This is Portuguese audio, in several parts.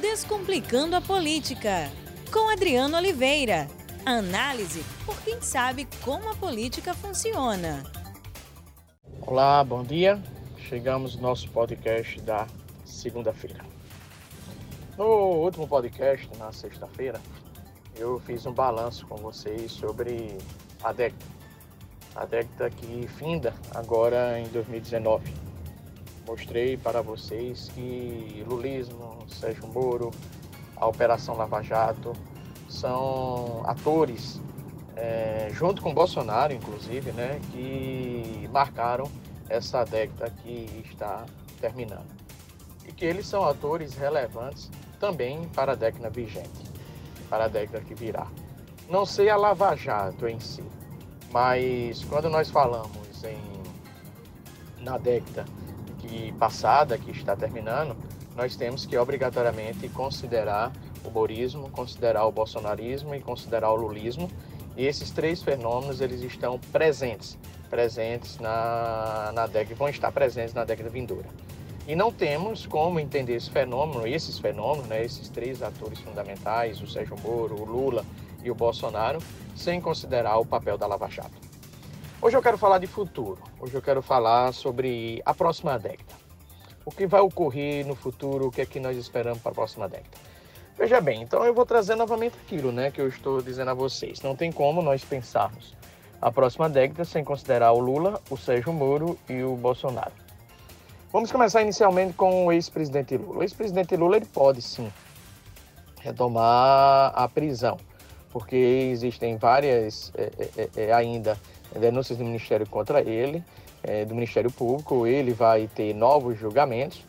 Descomplicando a Política, com Adriano Oliveira. Análise por quem sabe como a política funciona. Olá, bom dia. Chegamos no nosso podcast da segunda-feira. No último podcast, na sexta-feira, eu fiz um balanço com vocês sobre a década. A década que finda agora em 2019 mostrei para vocês que lulismo, Sérgio Moro, a Operação Lava Jato são atores, é, junto com Bolsonaro, inclusive, né, que marcaram essa década que está terminando. E que eles são atores relevantes também para a década vigente, para a década que virá. Não sei a Lava Jato em si, mas quando nós falamos em na década passada, que está terminando, nós temos que obrigatoriamente considerar o borismo, considerar o bolsonarismo e considerar o lulismo. E esses três fenômenos eles estão presentes, presentes na, na década, vão estar presentes na década vindoura. E não temos como entender esse fenômeno, esses fenômenos, né, esses três atores fundamentais, o Sérgio Moro, o Lula e o Bolsonaro, sem considerar o papel da Lava Jato. Hoje eu quero falar de futuro. Hoje eu quero falar sobre a próxima década. O que vai ocorrer no futuro, o que é que nós esperamos para a próxima década. Veja bem, então eu vou trazer novamente aquilo né, que eu estou dizendo a vocês. Não tem como nós pensarmos a próxima década sem considerar o Lula, o Sérgio Moro e o Bolsonaro. Vamos começar inicialmente com o ex-presidente Lula. O ex-presidente Lula ele pode sim retomar a prisão, porque existem várias é, é, é, ainda denúncias do Ministério contra ele, é, do Ministério Público, ele vai ter novos julgamentos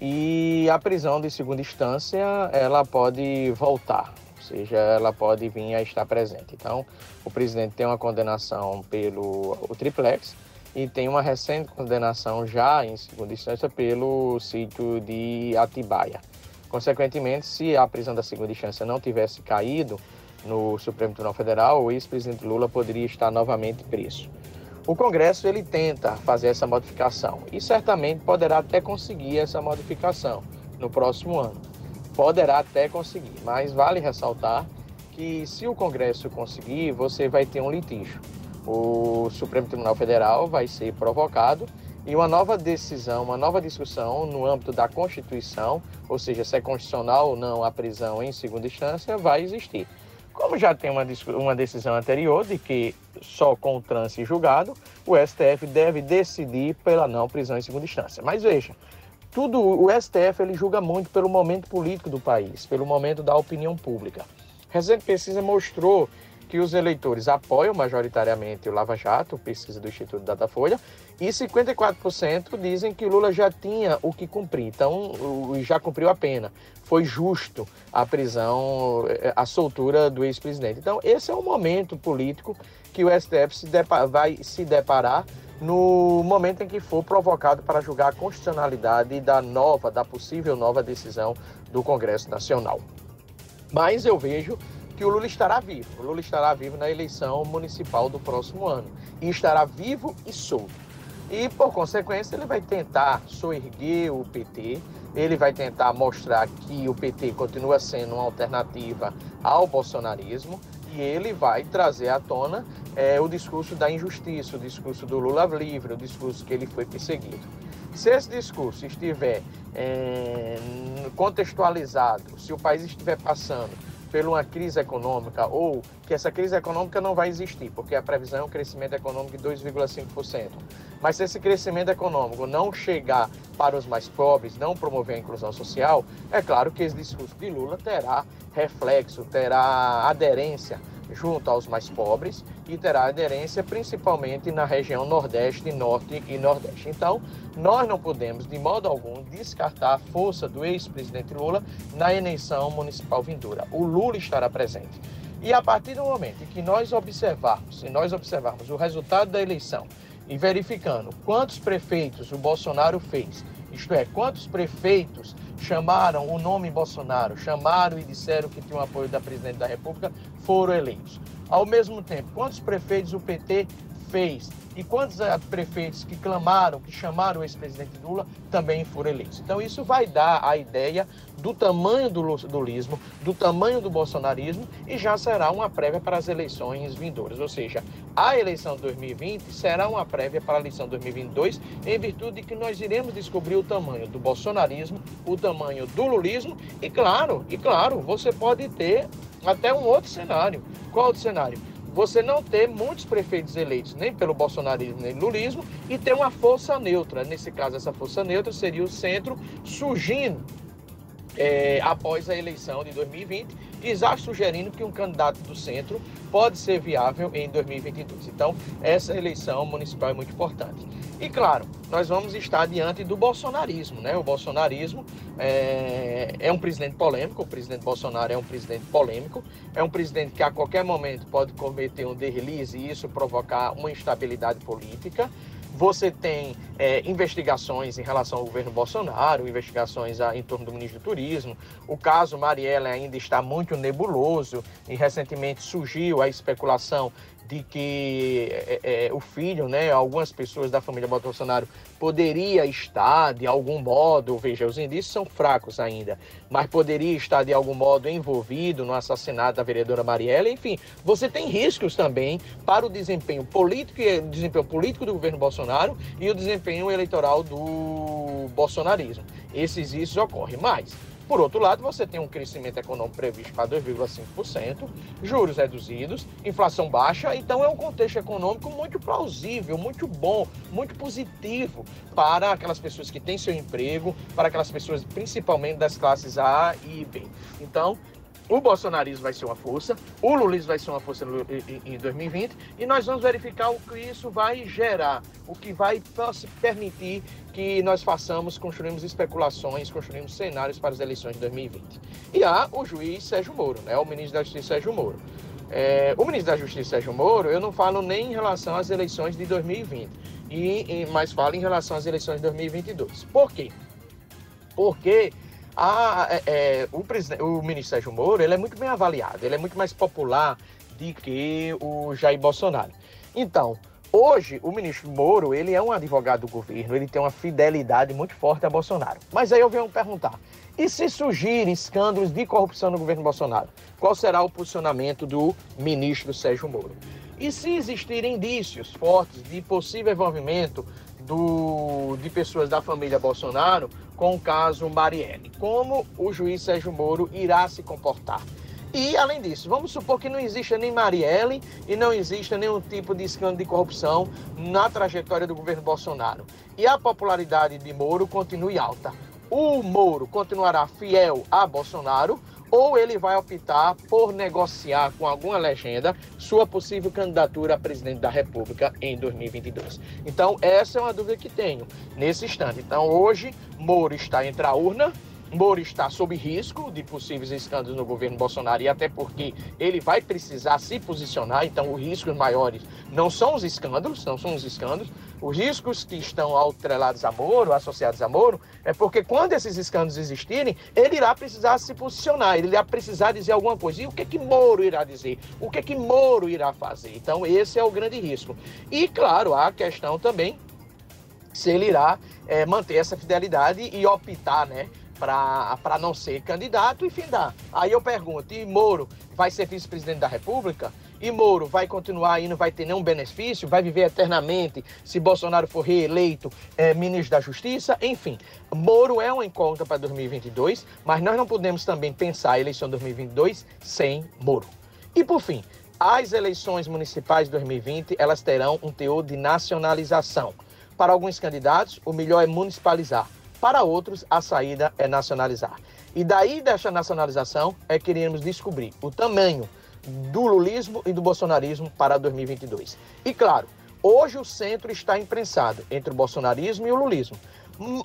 e a prisão de segunda instância ela pode voltar, ou seja, ela pode vir a estar presente. Então, o presidente tem uma condenação pelo o triplex e tem uma recente condenação já em segunda instância pelo sítio de Atibaia. Consequentemente, se a prisão da segunda instância não tivesse caído, no Supremo Tribunal Federal, o ex-presidente Lula poderia estar novamente preso. O Congresso ele tenta fazer essa modificação e certamente poderá até conseguir essa modificação no próximo ano. Poderá até conseguir, mas vale ressaltar que se o Congresso conseguir, você vai ter um litígio. O Supremo Tribunal Federal vai ser provocado e uma nova decisão, uma nova discussão no âmbito da Constituição, ou seja, se é constitucional ou não a prisão em segunda instância, vai existir. Como já tem uma, uma decisão anterior de que só com o trânsito julgado, o STF deve decidir pela não prisão em segunda instância. Mas veja, tudo o STF ele julga muito pelo momento político do país, pelo momento da opinião pública. Recente pesquisa mostrou que os eleitores apoiam majoritariamente o Lava Jato, pesquisa do Instituto Datafolha, e 54% dizem que Lula já tinha o que cumprir, então já cumpriu a pena. Foi justo a prisão, eh, a soltura do ex-presidente. Então, esse é o momento político que o STF se vai se deparar no momento em que for provocado para julgar a constitucionalidade da nova, da possível nova decisão do Congresso Nacional. Mas eu vejo que o Lula estará vivo. O Lula estará vivo na eleição municipal do próximo ano. E estará vivo e solto. E, por consequência, ele vai tentar soerguer o PT, ele vai tentar mostrar que o PT continua sendo uma alternativa ao bolsonarismo e ele vai trazer à tona é, o discurso da injustiça, o discurso do Lula livre, o discurso que ele foi perseguido. Se esse discurso estiver é, contextualizado, se o país estiver passando por uma crise econômica ou que essa crise econômica não vai existir, porque a previsão é um crescimento econômico de 2,5%. Mas se esse crescimento econômico não chegar para os mais pobres, não promover a inclusão social, é claro que esse discurso de Lula terá reflexo, terá aderência junto aos mais pobres e terá aderência principalmente na região Nordeste, Norte e Nordeste. Então, nós não podemos, de modo algum, descartar a força do ex-presidente Lula na eleição municipal vindoura. O Lula estará presente. E a partir do momento que nós observarmos, se nós observarmos o resultado da eleição e verificando quantos prefeitos o Bolsonaro fez, isto é, quantos prefeitos chamaram o nome Bolsonaro, chamaram e disseram que tinham apoio da presidente da República, foram eleitos. Ao mesmo tempo, quantos prefeitos o PT fez e quantos eh, prefeitos que clamaram, que chamaram o ex-presidente Lula, também foram eleitos. Então, isso vai dar a ideia do tamanho do lulismo, do tamanho do bolsonarismo e já será uma prévia para as eleições vindouras. Ou seja, a eleição de 2020 será uma prévia para a eleição de 2022, em virtude de que nós iremos descobrir o tamanho do bolsonarismo, o tamanho do lulismo e, claro, e claro, você pode ter até um outro cenário. Qual outro cenário? você não ter muitos prefeitos eleitos nem pelo bolsonarismo nem lulismo e ter uma força neutra. Nesse caso, essa força neutra seria o centro surgindo é, após a eleição de 2020 e já sugerindo que um candidato do centro pode ser viável em 2022. Então, essa eleição municipal é muito importante. E claro, nós vamos estar diante do bolsonarismo, né? O bolsonarismo é, é, um presidente polêmico, o presidente Bolsonaro é um presidente polêmico, é um presidente que a qualquer momento pode cometer um deslize e isso provocar uma instabilidade política. Você tem é, investigações em relação ao governo Bolsonaro, investigações a, em torno do ministro do Turismo. O caso Marielle ainda está muito nebuloso e recentemente surgiu a especulação de que é, é, o filho, né, algumas pessoas da família Bolsonaro poderia estar de algum modo, veja, os indícios são fracos ainda, mas poderia estar de algum modo envolvido no assassinato da vereadora Marielle. Enfim, você tem riscos também para o desempenho político, desempenho político do governo Bolsonaro e o desempenho eleitoral do bolsonarismo. Esses riscos ocorrem, mas por outro lado, você tem um crescimento econômico previsto para 2,5%, juros reduzidos, inflação baixa, então é um contexto econômico muito plausível, muito bom, muito positivo para aquelas pessoas que têm seu emprego, para aquelas pessoas principalmente das classes A e B. Então, o bolsonarismo vai ser uma força, o lulismo vai ser uma força em 2020 e nós vamos verificar o que isso vai gerar, o que vai permitir que nós façamos, construímos especulações, construímos cenários para as eleições de 2020. E há o juiz Sérgio Moro, né, o ministro da Justiça Sérgio Moro. É, o ministro da Justiça Sérgio Moro, eu não falo nem em relação às eleições de 2020, e, e, mas falo em relação às eleições de 2022. Por quê? Porque a, é, é, o, o ministro Sérgio Moro ele é muito bem avaliado, ele é muito mais popular do que o Jair Bolsonaro. Então, hoje, o ministro Moro ele é um advogado do governo, ele tem uma fidelidade muito forte a Bolsonaro. Mas aí eu venho perguntar, e se surgirem escândalos de corrupção no governo Bolsonaro, qual será o posicionamento do ministro Sérgio Moro? E se existirem indícios fortes de possível envolvimento do, de pessoas da família Bolsonaro com o caso Marielle. Como o juiz Sérgio Moro irá se comportar? E, além disso, vamos supor que não exista nem Marielle e não exista nenhum tipo de escândalo de corrupção na trajetória do governo Bolsonaro. E a popularidade de Moro continue alta. O Moro continuará fiel a Bolsonaro ou ele vai optar por negociar com alguma legenda sua possível candidatura a presidente da República em 2022. Então, essa é uma dúvida que tenho nesse instante. Então, hoje, Moro está entre a urna Moro está sob risco de possíveis escândalos no governo Bolsonaro e até porque ele vai precisar se posicionar, então os riscos maiores não são os escândalos, não são os escândalos, os riscos que estão atrelados a Moro, associados a Moro, é porque quando esses escândalos existirem, ele irá precisar se posicionar, ele irá precisar dizer alguma coisa. E o que que Moro irá dizer? O que que Moro irá fazer? Então esse é o grande risco. E claro, há a questão também se ele irá é, manter essa fidelidade e optar, né? Para não ser candidato e findar. Aí eu pergunto, e Moro vai ser vice-presidente da República? E Moro vai continuar aí, não vai ter nenhum benefício, vai viver eternamente se Bolsonaro for reeleito é, ministro da Justiça? Enfim, Moro é uma incógnita para 2022, mas nós não podemos também pensar a eleição 2022 sem Moro. E por fim, as eleições municipais de 2020, elas terão um teor de nacionalização. Para alguns candidatos, o melhor é municipalizar. Para outros, a saída é nacionalizar. E daí dessa nacionalização é que iremos descobrir o tamanho do lulismo e do bolsonarismo para 2022. E claro, hoje o centro está imprensado entre o bolsonarismo e o lulismo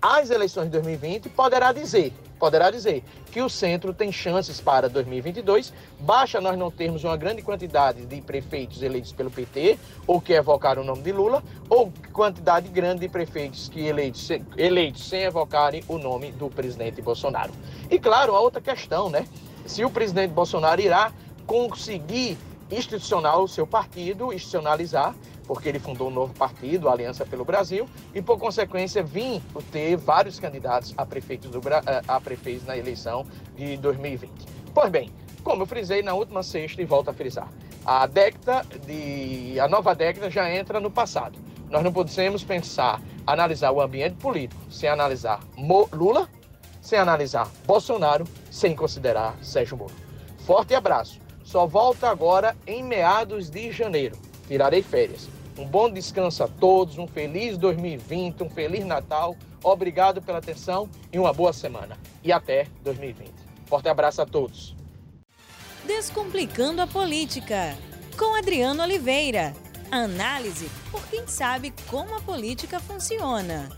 as eleições de 2020 poderá dizer, poderá dizer que o centro tem chances para 2022, basta nós não termos uma grande quantidade de prefeitos eleitos pelo PT ou que evocaram o nome de Lula, ou quantidade grande de prefeitos que eleitos, eleitos sem evocarem o nome do presidente Bolsonaro. E claro, a outra questão, né? Se o presidente Bolsonaro irá conseguir institucional o seu partido, institucionalizar, porque ele fundou um novo partido, a Aliança pelo Brasil, e por consequência vim ter vários candidatos a prefeitos, do, a prefeitos na eleição de 2020. Pois bem, como eu frisei na última sexta e volto a frisar, a década de a nova década já entra no passado. Nós não podemos pensar, analisar o ambiente político sem analisar Lula, sem analisar Bolsonaro, sem considerar Sérgio Moro. Forte abraço. Só volta agora em meados de janeiro. Tirarei férias. Um bom descanso a todos, um feliz 2020, um feliz Natal. Obrigado pela atenção e uma boa semana. E até 2020. Forte abraço a todos. Descomplicando a Política, com Adriano Oliveira. Análise por quem sabe como a política funciona.